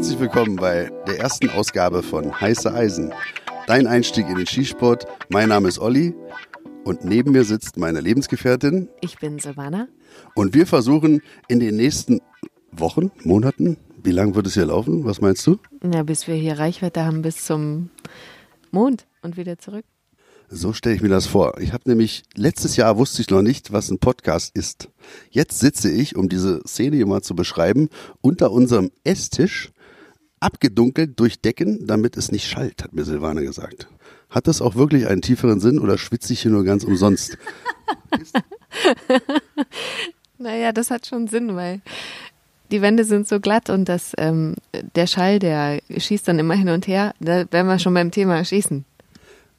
Herzlich willkommen bei der ersten Ausgabe von Heiße Eisen. Dein Einstieg in den Skisport. Mein Name ist Olli und neben mir sitzt meine Lebensgefährtin. Ich bin Silvana. Und wir versuchen in den nächsten Wochen, Monaten, wie lange wird es hier laufen? Was meinst du? Ja, bis wir hier Reichweite haben bis zum Mond und wieder zurück. So stelle ich mir das vor. Ich habe nämlich letztes Jahr wusste ich noch nicht, was ein Podcast ist. Jetzt sitze ich, um diese Szene hier mal zu beschreiben, unter unserem Esstisch, abgedunkelt durch Decken, damit es nicht schallt, hat mir Silvana gesagt. Hat das auch wirklich einen tieferen Sinn oder schwitze ich hier nur ganz umsonst? naja, das hat schon Sinn, weil die Wände sind so glatt und das, ähm, der Schall, der schießt dann immer hin und her. Da wären wir schon beim Thema Schießen.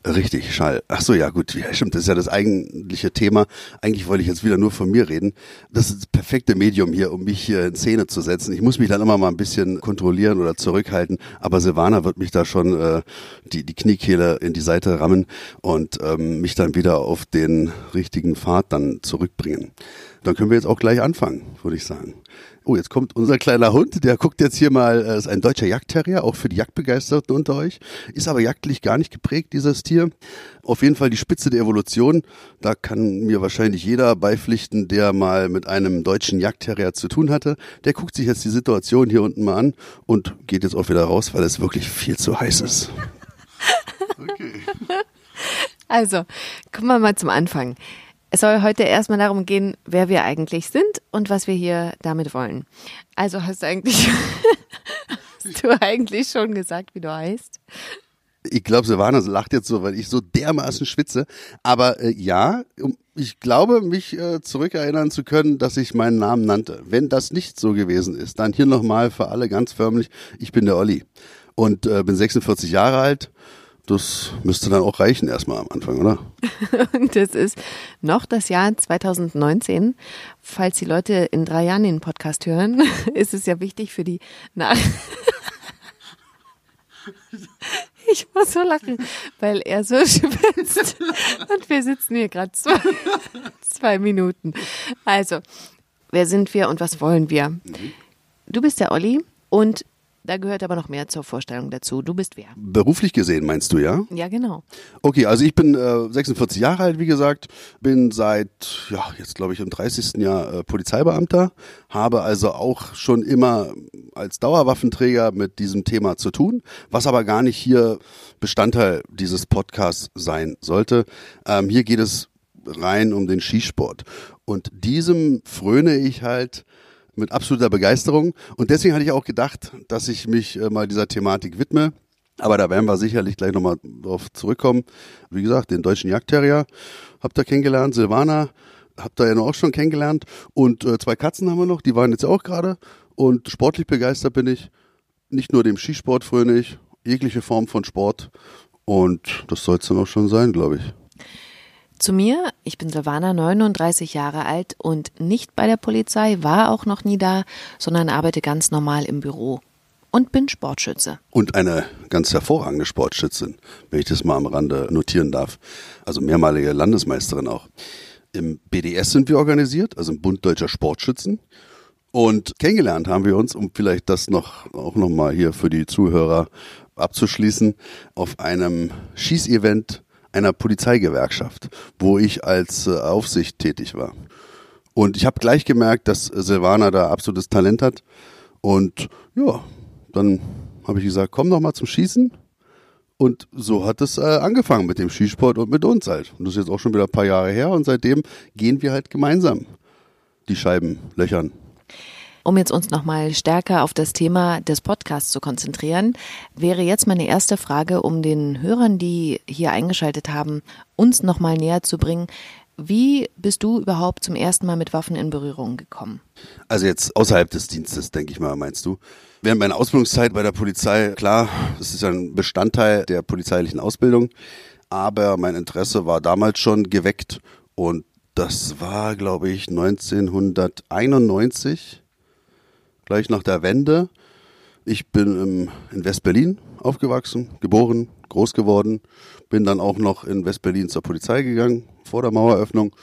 Richtig, Schall. Ach so, ja gut, ja, stimmt, das ist ja das eigentliche Thema. Eigentlich wollte ich jetzt wieder nur von mir reden. Das ist das perfekte Medium hier, um mich hier in Szene zu setzen. Ich muss mich dann immer mal ein bisschen kontrollieren oder zurückhalten, aber Silvana wird mich da schon äh, die, die Kniekehle in die Seite rammen und ähm, mich dann wieder auf den richtigen Pfad dann zurückbringen. Dann können wir jetzt auch gleich anfangen, würde ich sagen. Oh, jetzt kommt unser kleiner Hund, der guckt jetzt hier mal, äh, ist ein deutscher Jagdterrier, auch für die Jagdbegeisterten unter euch. Ist aber jagdlich gar nicht geprägt, dieses Tier. Auf jeden Fall die Spitze der Evolution. Da kann mir wahrscheinlich jeder beipflichten, der mal mit einem deutschen Jagdterrier zu tun hatte. Der guckt sich jetzt die Situation hier unten mal an und geht jetzt auch wieder raus, weil es wirklich viel zu heiß ist. Okay. Also, kommen wir mal zum Anfang. Es soll heute erstmal darum gehen, wer wir eigentlich sind und was wir hier damit wollen. Also hast du eigentlich, hast du eigentlich schon gesagt, wie du heißt? Ich glaube, Silvana lacht jetzt so, weil ich so dermaßen schwitze. Aber äh, ja, ich glaube, mich äh, zurückerinnern zu können, dass ich meinen Namen nannte. Wenn das nicht so gewesen ist, dann hier nochmal für alle ganz förmlich, ich bin der Olli und äh, bin 46 Jahre alt das müsste dann auch reichen erstmal am Anfang, oder? Und das ist noch das Jahr 2019. Falls die Leute in drei Jahren den Podcast hören, ist es ja wichtig für die Nach Ich muss so lachen, weil er so schwitzt. Und wir sitzen hier gerade zwei, zwei Minuten. Also, wer sind wir und was wollen wir? Mhm. Du bist der Olli und da gehört aber noch mehr zur Vorstellung dazu. Du bist wer? Beruflich gesehen meinst du, ja? Ja, genau. Okay, also ich bin äh, 46 Jahre alt, wie gesagt, bin seit, ja, jetzt glaube ich im 30. Jahr äh, Polizeibeamter, habe also auch schon immer als Dauerwaffenträger mit diesem Thema zu tun, was aber gar nicht hier Bestandteil dieses Podcasts sein sollte. Ähm, hier geht es rein um den Skisport. Und diesem fröne ich halt mit absoluter Begeisterung. Und deswegen hatte ich auch gedacht, dass ich mich äh, mal dieser Thematik widme. Aber da werden wir sicherlich gleich nochmal drauf zurückkommen. Wie gesagt, den deutschen Jagdterrier habt ihr kennengelernt, Silvana habt ihr ja noch auch schon kennengelernt. Und äh, zwei Katzen haben wir noch, die waren jetzt auch gerade. Und sportlich begeistert bin ich. Nicht nur dem Skisport fröne ich, jegliche Form von Sport. Und das soll es dann auch schon sein, glaube ich. Zu mir, ich bin Silvana, 39 Jahre alt und nicht bei der Polizei, war auch noch nie da, sondern arbeite ganz normal im Büro und bin Sportschütze. Und eine ganz hervorragende Sportschützin, wenn ich das mal am Rande notieren darf. Also mehrmalige Landesmeisterin auch. Im BDS sind wir organisiert, also im Bund Deutscher Sportschützen. Und kennengelernt haben wir uns, um vielleicht das noch auch nochmal hier für die Zuhörer abzuschließen, auf einem Schießevent einer Polizeigewerkschaft, wo ich als äh, Aufsicht tätig war. Und ich habe gleich gemerkt, dass Silvana da absolutes Talent hat. Und ja, dann habe ich gesagt, komm doch mal zum Schießen. Und so hat es äh, angefangen mit dem Skisport und mit uns halt. Und das ist jetzt auch schon wieder ein paar Jahre her. Und seitdem gehen wir halt gemeinsam die Scheiben löchern. Um jetzt uns nochmal stärker auf das Thema des Podcasts zu konzentrieren, wäre jetzt meine erste Frage, um den Hörern, die hier eingeschaltet haben, uns nochmal näher zu bringen. Wie bist du überhaupt zum ersten Mal mit Waffen in Berührung gekommen? Also jetzt außerhalb des Dienstes, denke ich mal, meinst du? Während meiner Ausbildungszeit bei der Polizei, klar, das ist ja ein Bestandteil der polizeilichen Ausbildung, aber mein Interesse war damals schon geweckt und das war, glaube ich, 1991 gleich nach der Wende, Ich bin in West-Berlin aufgewachsen, geboren, groß geworden, bin dann auch noch in West-Berlin zur Polizei gegangen, vor der Maueröffnung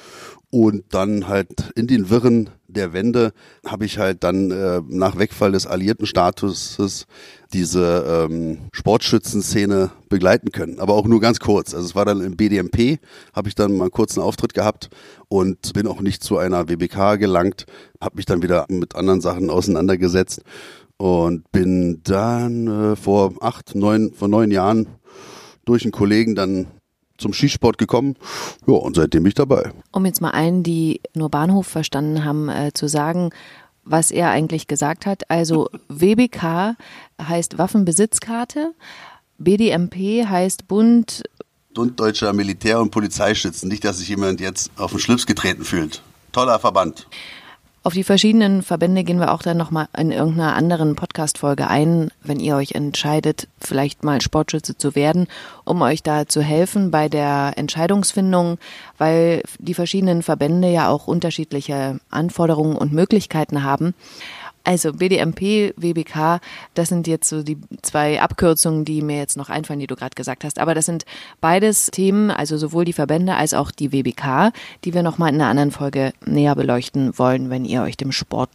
und dann halt in den Wirren der Wende habe ich halt dann äh, nach Wegfall des alliierten Statuses diese ähm, Sportschützenszene begleiten können, aber auch nur ganz kurz. Also es war dann im BDMP, habe ich dann mal einen kurzen Auftritt gehabt und bin auch nicht zu einer WBK gelangt, habe mich dann wieder mit anderen Sachen auseinandergesetzt und bin dann äh, vor acht, neun, vor neun Jahren durch einen Kollegen dann zum Skisport gekommen. Ja, und seitdem bin ich dabei. Um jetzt mal allen, die nur Bahnhof verstanden haben, äh, zu sagen, was er eigentlich gesagt hat. Also WBK heißt Waffenbesitzkarte, BDMP heißt Bund Bund Deutscher Militär- und Polizeischützen. Nicht, dass sich jemand jetzt auf den Schlips getreten fühlt. Toller Verband. Auf die verschiedenen Verbände gehen wir auch dann nochmal in irgendeiner anderen Podcast-Folge ein, wenn ihr euch entscheidet, vielleicht mal Sportschütze zu werden, um euch da zu helfen bei der Entscheidungsfindung, weil die verschiedenen Verbände ja auch unterschiedliche Anforderungen und Möglichkeiten haben. Also BDMP, WBK, das sind jetzt so die zwei Abkürzungen, die mir jetzt noch einfallen, die du gerade gesagt hast. Aber das sind beides Themen, also sowohl die Verbände als auch die WBK, die wir nochmal in einer anderen Folge näher beleuchten wollen, wenn ihr euch dem Sport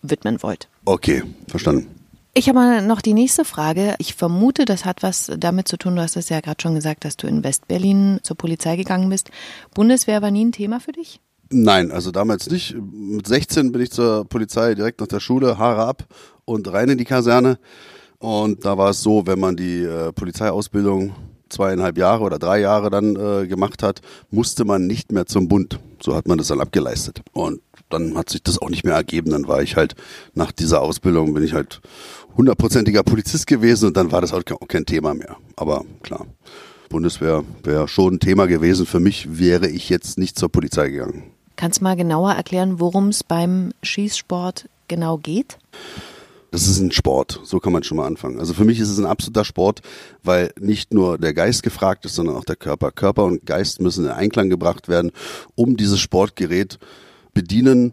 widmen wollt. Okay, verstanden. Ich habe noch die nächste Frage. Ich vermute, das hat was damit zu tun, du hast es ja gerade schon gesagt, dass du in Westberlin zur Polizei gegangen bist. Bundeswehr war nie ein Thema für dich? Nein, also damals nicht. Mit 16 bin ich zur Polizei direkt nach der Schule, Haare ab und rein in die Kaserne. Und da war es so, wenn man die äh, Polizeiausbildung zweieinhalb Jahre oder drei Jahre dann äh, gemacht hat, musste man nicht mehr zum Bund. So hat man das dann abgeleistet. Und dann hat sich das auch nicht mehr ergeben. Dann war ich halt nach dieser Ausbildung bin ich halt hundertprozentiger Polizist gewesen und dann war das auch kein Thema mehr. Aber klar, Bundeswehr wäre schon ein Thema gewesen. Für mich wäre ich jetzt nicht zur Polizei gegangen. Kannst du mal genauer erklären, worum es beim Schießsport genau geht? Das ist ein Sport, so kann man schon mal anfangen. Also für mich ist es ein absoluter Sport, weil nicht nur der Geist gefragt ist, sondern auch der Körper. Körper und Geist müssen in Einklang gebracht werden, um dieses Sportgerät bedienen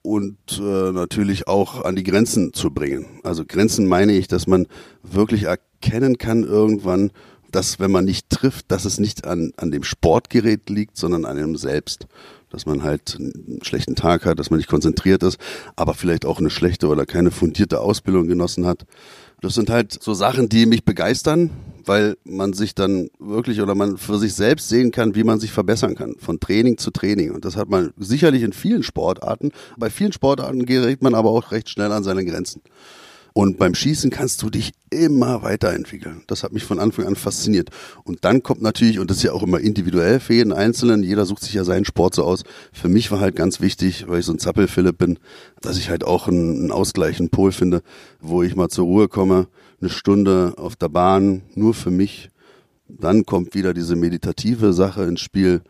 und äh, natürlich auch an die Grenzen zu bringen. Also Grenzen meine ich, dass man wirklich erkennen kann irgendwann, dass wenn man nicht trifft, dass es nicht an, an dem Sportgerät liegt, sondern an einem selbst dass man halt einen schlechten Tag hat, dass man nicht konzentriert ist, aber vielleicht auch eine schlechte oder keine fundierte Ausbildung genossen hat. Das sind halt so Sachen, die mich begeistern, weil man sich dann wirklich oder man für sich selbst sehen kann, wie man sich verbessern kann, von Training zu Training. Und das hat man sicherlich in vielen Sportarten. Bei vielen Sportarten gerät man aber auch recht schnell an seine Grenzen. Und beim Schießen kannst du dich immer weiterentwickeln. Das hat mich von Anfang an fasziniert. Und dann kommt natürlich, und das ist ja auch immer individuell für jeden Einzelnen, jeder sucht sich ja seinen Sport so aus. Für mich war halt ganz wichtig, weil ich so ein Zappel-Philipp bin, dass ich halt auch einen, einen Ausgleich, einen Pol finde, wo ich mal zur Ruhe komme, eine Stunde auf der Bahn, nur für mich. Dann kommt wieder diese meditative Sache ins Spiel.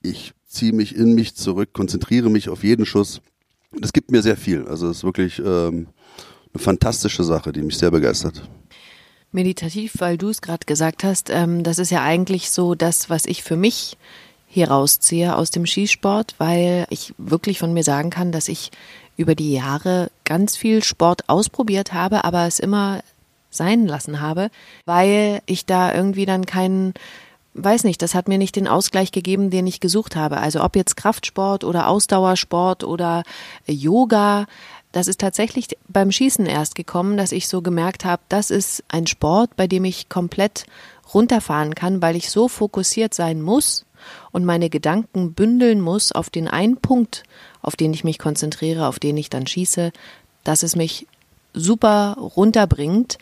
Ich ziehe mich in mich zurück, konzentriere mich auf jeden Schuss. Das gibt mir sehr viel. Also es ist wirklich ähm, eine fantastische Sache, die mich sehr begeistert. Meditativ, weil du es gerade gesagt hast, ähm, das ist ja eigentlich so das, was ich für mich hier rausziehe aus dem Skisport, weil ich wirklich von mir sagen kann, dass ich über die Jahre ganz viel Sport ausprobiert habe, aber es immer sein lassen habe, weil ich da irgendwie dann keinen weiß nicht, das hat mir nicht den Ausgleich gegeben, den ich gesucht habe. Also ob jetzt Kraftsport oder Ausdauersport oder Yoga, das ist tatsächlich beim Schießen erst gekommen, dass ich so gemerkt habe, das ist ein Sport, bei dem ich komplett runterfahren kann, weil ich so fokussiert sein muss und meine Gedanken bündeln muss auf den einen Punkt, auf den ich mich konzentriere, auf den ich dann schieße, dass es mich super runterbringt.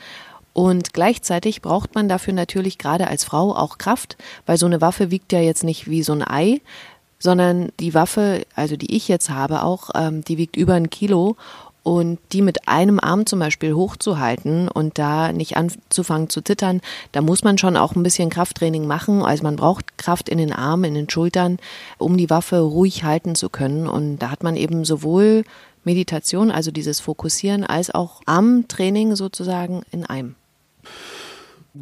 Und gleichzeitig braucht man dafür natürlich gerade als Frau auch Kraft, weil so eine Waffe wiegt ja jetzt nicht wie so ein Ei, sondern die Waffe, also die ich jetzt habe auch, ähm, die wiegt über ein Kilo und die mit einem Arm zum Beispiel hochzuhalten und da nicht anzufangen zu zittern, da muss man schon auch ein bisschen Krafttraining machen. Also man braucht Kraft in den Armen, in den Schultern, um die Waffe ruhig halten zu können. Und da hat man eben sowohl Meditation, also dieses Fokussieren, als auch Armtraining sozusagen in einem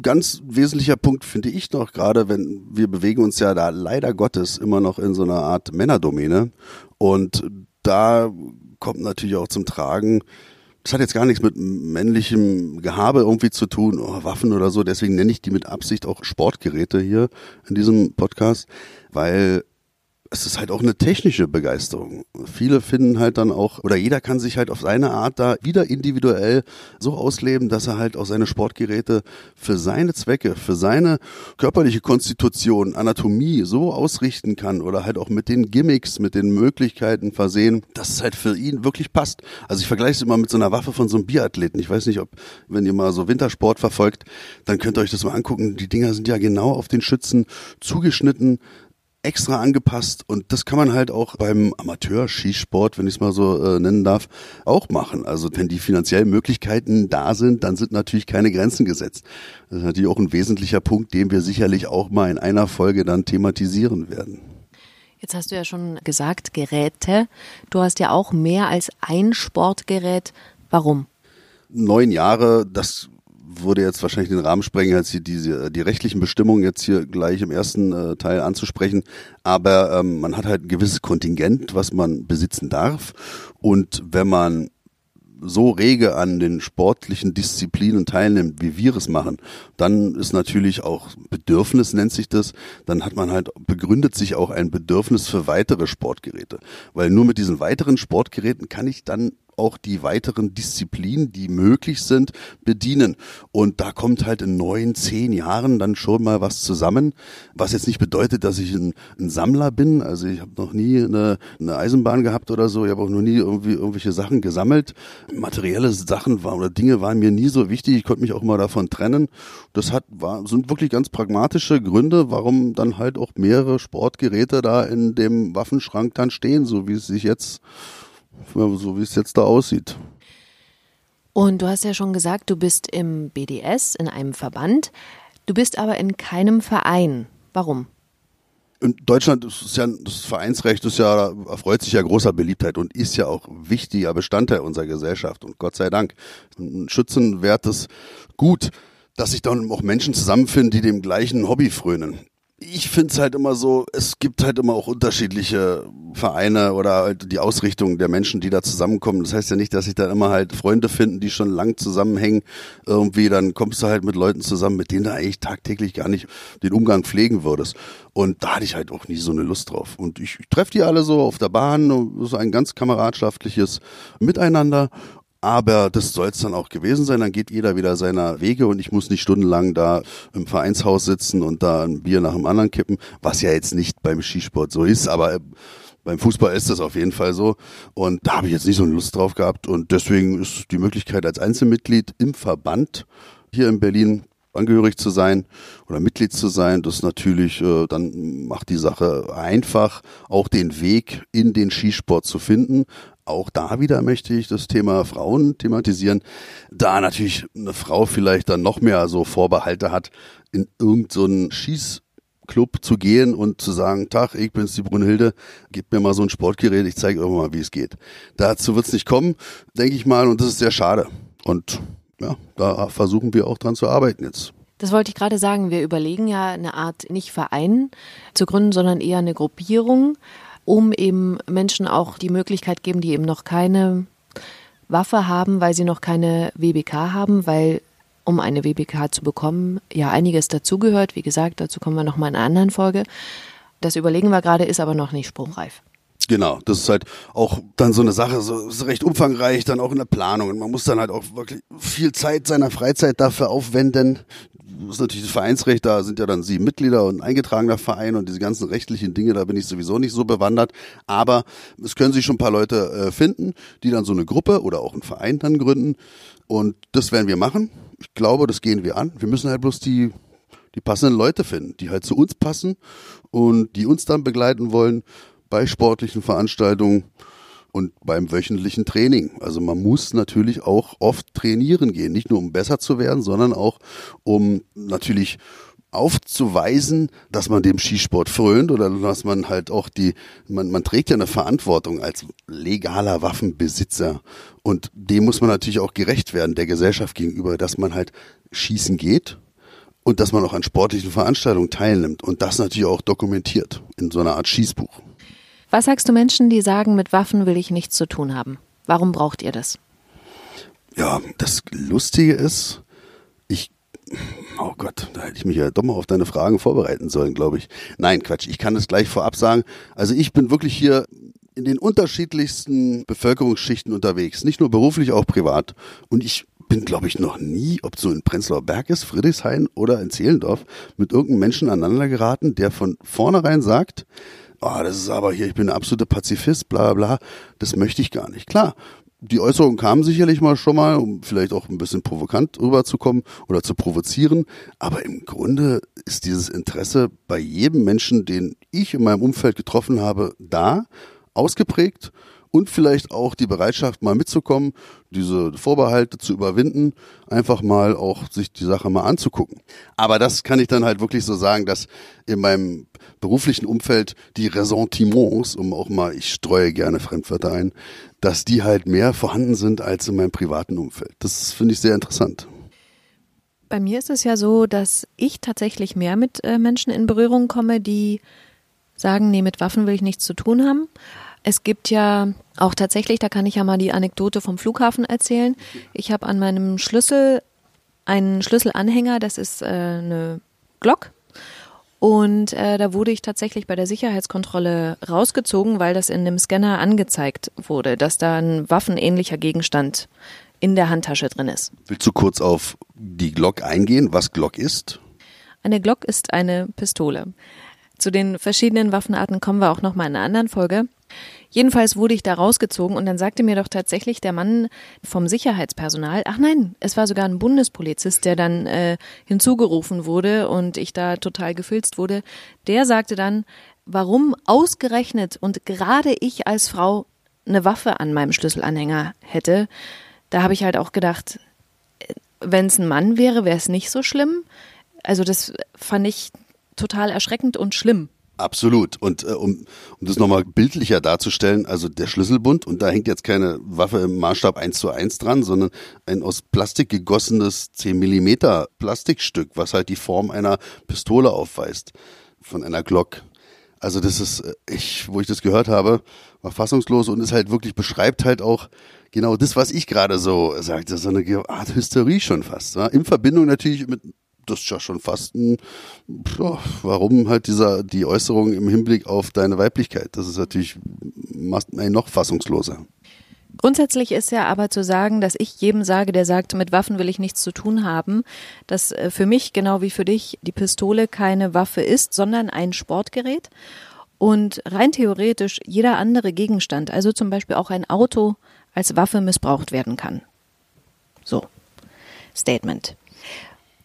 ganz wesentlicher Punkt finde ich noch, gerade wenn wir bewegen uns ja da leider Gottes immer noch in so einer Art Männerdomäne. Und da kommt natürlich auch zum Tragen, Das hat jetzt gar nichts mit männlichem Gehabe irgendwie zu tun, oh, Waffen oder so. Deswegen nenne ich die mit Absicht auch Sportgeräte hier in diesem Podcast, weil es ist halt auch eine technische Begeisterung. Viele finden halt dann auch, oder jeder kann sich halt auf seine Art da wieder individuell so ausleben, dass er halt auch seine Sportgeräte für seine Zwecke, für seine körperliche Konstitution, Anatomie so ausrichten kann oder halt auch mit den Gimmicks, mit den Möglichkeiten versehen, dass es halt für ihn wirklich passt. Also ich vergleiche es immer mit so einer Waffe von so einem Biathleten. Ich weiß nicht, ob, wenn ihr mal so Wintersport verfolgt, dann könnt ihr euch das mal angucken. Die Dinger sind ja genau auf den Schützen zugeschnitten, extra angepasst und das kann man halt auch beim Amateur-Skisport, wenn ich es mal so äh, nennen darf, auch machen. Also wenn die finanziellen Möglichkeiten da sind, dann sind natürlich keine Grenzen gesetzt. Das ist natürlich auch ein wesentlicher Punkt, den wir sicherlich auch mal in einer Folge dann thematisieren werden. Jetzt hast du ja schon gesagt, Geräte. Du hast ja auch mehr als ein Sportgerät. Warum? Neun Jahre, das würde jetzt wahrscheinlich den Rahmen sprengen, als die, diese, die rechtlichen Bestimmungen jetzt hier gleich im ersten äh, Teil anzusprechen. Aber ähm, man hat halt ein gewisses Kontingent, was man besitzen darf. Und wenn man so rege an den sportlichen Disziplinen teilnimmt, wie wir es machen, dann ist natürlich auch Bedürfnis nennt sich das, dann hat man halt begründet sich auch ein Bedürfnis für weitere Sportgeräte, weil nur mit diesen weiteren Sportgeräten kann ich dann auch die weiteren Disziplinen, die möglich sind, bedienen. Und da kommt halt in neun, zehn Jahren dann schon mal was zusammen, was jetzt nicht bedeutet, dass ich ein, ein Sammler bin. Also ich habe noch nie eine, eine Eisenbahn gehabt oder so. Ich habe auch noch nie irgendwie irgendwelche Sachen gesammelt. Materielle Sachen waren oder Dinge waren mir nie so wichtig. Ich konnte mich auch mal davon trennen. Das hat war sind wirklich ganz pragmatische Gründe, warum dann halt auch mehrere Sportgeräte da in dem Waffenschrank dann stehen, so wie es sich jetzt so wie es jetzt da aussieht. Und du hast ja schon gesagt, du bist im BDS, in einem Verband. Du bist aber in keinem Verein. Warum? In Deutschland ist ja das Vereinsrecht ist ja erfreut sich ja großer Beliebtheit und ist ja auch wichtiger Bestandteil unserer Gesellschaft und Gott sei Dank ein schützenwertes Gut, dass sich dann auch Menschen zusammenfinden, die dem gleichen Hobby frönen ich finde es halt immer so, es gibt halt immer auch unterschiedliche Vereine oder halt die Ausrichtung der Menschen, die da zusammenkommen. Das heißt ja nicht, dass sich da immer halt Freunde finden, die schon lang zusammenhängen. Irgendwie, dann kommst du halt mit Leuten zusammen, mit denen du eigentlich tagtäglich gar nicht den Umgang pflegen würdest. Und da hatte ich halt auch nie so eine Lust drauf. Und ich, ich treffe die alle so auf der Bahn, so ein ganz kameradschaftliches Miteinander aber das soll es dann auch gewesen sein. Dann geht jeder wieder seiner Wege und ich muss nicht stundenlang da im Vereinshaus sitzen und da ein Bier nach dem anderen kippen, was ja jetzt nicht beim Skisport so ist, aber äh, beim Fußball ist das auf jeden Fall so. Und da habe ich jetzt nicht so eine Lust drauf gehabt. Und deswegen ist die Möglichkeit als Einzelmitglied im Verband hier in Berlin angehörig zu sein oder Mitglied zu sein, das natürlich äh, dann macht die Sache einfach, auch den Weg in den Skisport zu finden. Auch da wieder möchte ich das Thema Frauen thematisieren, da natürlich eine Frau vielleicht dann noch mehr so Vorbehalte hat, in irgendeinen so Schießclub zu gehen und zu sagen, Tag, ich bin's die Brunhilde, gib mir mal so ein Sportgerät, ich zeige irgendwann mal, wie es geht. Dazu wird's nicht kommen, denke ich mal, und das ist sehr schade. Und ja, da versuchen wir auch dran zu arbeiten jetzt. Das wollte ich gerade sagen. Wir überlegen ja eine Art nicht Verein zu gründen, sondern eher eine Gruppierung, um eben Menschen auch die Möglichkeit geben, die eben noch keine Waffe haben, weil sie noch keine WBK haben, weil um eine WBK zu bekommen, ja einiges dazugehört. Wie gesagt, dazu kommen wir nochmal in einer anderen Folge. Das überlegen wir gerade, ist aber noch nicht spruchreif. Genau, das ist halt auch dann so eine Sache, so ist recht umfangreich, dann auch in der Planung. Und man muss dann halt auch wirklich viel Zeit seiner Freizeit dafür aufwenden. Ist natürlich das Vereinsrecht, da sind ja dann sieben Mitglieder und ein eingetragener Verein und diese ganzen rechtlichen Dinge, da bin ich sowieso nicht so bewandert. Aber es können sich schon ein paar Leute äh, finden, die dann so eine Gruppe oder auch einen Verein dann gründen. Und das werden wir machen. Ich glaube, das gehen wir an. Wir müssen halt bloß die die passenden Leute finden, die halt zu uns passen und die uns dann begleiten wollen bei sportlichen Veranstaltungen und beim wöchentlichen Training. Also man muss natürlich auch oft trainieren gehen, nicht nur um besser zu werden, sondern auch um natürlich aufzuweisen, dass man dem Skisport frönt oder dass man halt auch die, man, man trägt ja eine Verantwortung als legaler Waffenbesitzer und dem muss man natürlich auch gerecht werden der Gesellschaft gegenüber, dass man halt schießen geht und dass man auch an sportlichen Veranstaltungen teilnimmt und das natürlich auch dokumentiert in so einer Art Schießbuch. Was sagst du Menschen, die sagen, mit Waffen will ich nichts zu tun haben? Warum braucht ihr das? Ja, das Lustige ist, ich, oh Gott, da hätte ich mich ja doch mal auf deine Fragen vorbereiten sollen, glaube ich. Nein, Quatsch, ich kann das gleich vorab sagen. Also ich bin wirklich hier in den unterschiedlichsten Bevölkerungsschichten unterwegs, nicht nur beruflich, auch privat. Und ich bin, glaube ich, noch nie, ob so in Prenzlauer Berg ist, Friedrichshain oder in Zehlendorf, mit irgendeinem Menschen aneinander geraten, der von vornherein sagt, oh, das ist aber hier, ich bin ein absoluter Pazifist, bla bla, das möchte ich gar nicht. Klar, die Äußerungen kamen sicherlich mal schon mal, um vielleicht auch ein bisschen provokant rüberzukommen oder zu provozieren. Aber im Grunde ist dieses Interesse bei jedem Menschen, den ich in meinem Umfeld getroffen habe, da, ausgeprägt und vielleicht auch die Bereitschaft, mal mitzukommen, diese Vorbehalte zu überwinden, einfach mal auch sich die Sache mal anzugucken. Aber das kann ich dann halt wirklich so sagen, dass in meinem beruflichen Umfeld die Ressentiments, um auch mal, ich streue gerne Fremdwörter ein, dass die halt mehr vorhanden sind als in meinem privaten Umfeld. Das finde ich sehr interessant. Bei mir ist es ja so, dass ich tatsächlich mehr mit äh, Menschen in Berührung komme, die sagen, nee, mit Waffen will ich nichts zu tun haben. Es gibt ja auch tatsächlich, da kann ich ja mal die Anekdote vom Flughafen erzählen. Ich habe an meinem Schlüssel einen Schlüsselanhänger, das ist äh, eine Glock. Und äh, da wurde ich tatsächlich bei der Sicherheitskontrolle rausgezogen, weil das in dem Scanner angezeigt wurde, dass da ein waffenähnlicher Gegenstand in der Handtasche drin ist. Willst du kurz auf die Glock eingehen, was Glock ist? Eine Glock ist eine Pistole. Zu den verschiedenen Waffenarten kommen wir auch noch mal in einer anderen Folge. Jedenfalls wurde ich da rausgezogen und dann sagte mir doch tatsächlich der Mann vom Sicherheitspersonal, ach nein, es war sogar ein Bundespolizist, der dann äh, hinzugerufen wurde und ich da total gefilzt wurde, der sagte dann, warum ausgerechnet und gerade ich als Frau eine Waffe an meinem Schlüsselanhänger hätte. Da habe ich halt auch gedacht, wenn es ein Mann wäre, wäre es nicht so schlimm. Also das fand ich total erschreckend und schlimm. Absolut. Und äh, um, um das nochmal bildlicher darzustellen, also der Schlüsselbund, und da hängt jetzt keine Waffe im Maßstab 1 zu 1 dran, sondern ein aus Plastik gegossenes 10 Millimeter Plastikstück, was halt die Form einer Pistole aufweist, von einer Glock. Also das ist, äh, ich, wo ich das gehört habe, war fassungslos und es halt wirklich beschreibt halt auch genau das, was ich gerade so sagte, so eine Art Hysterie schon fast. Ja? In Verbindung natürlich mit das ist ja schon fast ein, warum halt dieser, die Äußerung im Hinblick auf deine Weiblichkeit? Das ist natürlich, macht einen noch fassungsloser. Grundsätzlich ist ja aber zu sagen, dass ich jedem sage, der sagt, mit Waffen will ich nichts zu tun haben, dass äh, für mich genau wie für dich die Pistole keine Waffe ist, sondern ein Sportgerät und rein theoretisch jeder andere Gegenstand, also zum Beispiel auch ein Auto, als Waffe missbraucht werden kann. So. Statement.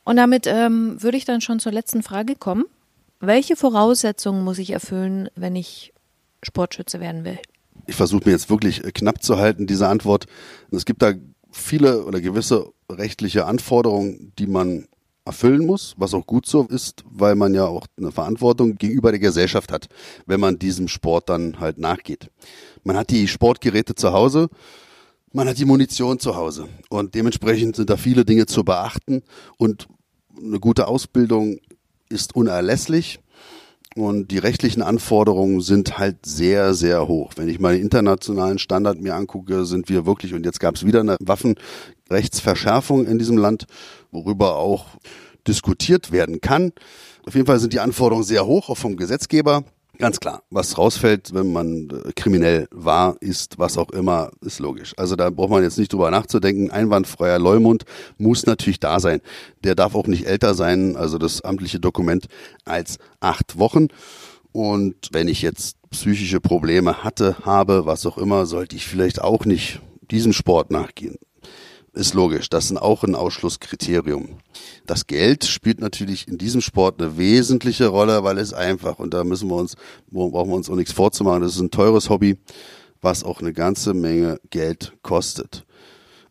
Und damit ähm, würde ich dann schon zur letzten Frage kommen. Welche Voraussetzungen muss ich erfüllen, wenn ich Sportschütze werden will? Ich versuche mir jetzt wirklich äh, knapp zu halten, diese Antwort. Es gibt da viele oder gewisse rechtliche Anforderungen, die man erfüllen muss, was auch gut so ist, weil man ja auch eine Verantwortung gegenüber der Gesellschaft hat, wenn man diesem Sport dann halt nachgeht. Man hat die Sportgeräte zu Hause, man hat die Munition zu Hause und dementsprechend sind da viele Dinge zu beachten und eine gute Ausbildung ist unerlässlich und die rechtlichen Anforderungen sind halt sehr, sehr hoch. Wenn ich mal den internationalen Standard mir angucke, sind wir wirklich, und jetzt gab es wieder eine Waffenrechtsverschärfung in diesem Land, worüber auch diskutiert werden kann. Auf jeden Fall sind die Anforderungen sehr hoch, auch vom Gesetzgeber. Ganz klar, was rausfällt, wenn man äh, kriminell war, ist, was auch immer, ist logisch. Also da braucht man jetzt nicht drüber nachzudenken. Einwandfreier Leumund muss natürlich da sein. Der darf auch nicht älter sein, also das amtliche Dokument, als acht Wochen. Und wenn ich jetzt psychische Probleme hatte, habe, was auch immer, sollte ich vielleicht auch nicht diesem Sport nachgehen ist logisch. Das ist auch ein Ausschlusskriterium. Das Geld spielt natürlich in diesem Sport eine wesentliche Rolle, weil es einfach, und da müssen wir uns, brauchen wir uns auch nichts vorzumachen, das ist ein teures Hobby, was auch eine ganze Menge Geld kostet.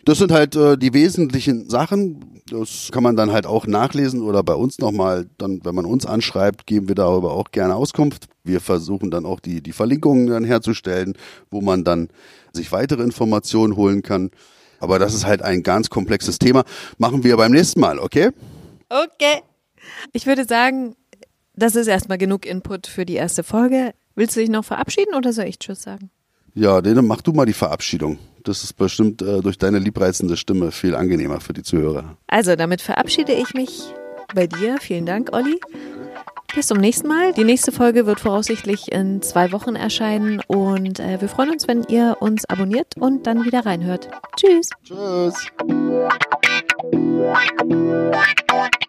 Das sind halt äh, die wesentlichen Sachen. Das kann man dann halt auch nachlesen oder bei uns nochmal, dann, wenn man uns anschreibt, geben wir darüber auch gerne Auskunft. Wir versuchen dann auch die, die Verlinkungen dann herzustellen, wo man dann sich weitere Informationen holen kann. Aber das ist halt ein ganz komplexes Thema. Machen wir beim nächsten Mal, okay? Okay. Ich würde sagen, das ist erstmal genug Input für die erste Folge. Willst du dich noch verabschieden oder soll ich Tschüss sagen? Ja, dann mach du mal die Verabschiedung. Das ist bestimmt äh, durch deine liebreizende Stimme viel angenehmer für die Zuhörer. Also, damit verabschiede ich mich bei dir. Vielen Dank, Olli. Bis zum nächsten Mal. Die nächste Folge wird voraussichtlich in zwei Wochen erscheinen und äh, wir freuen uns, wenn ihr uns abonniert und dann wieder reinhört. Tschüss. Tschüss.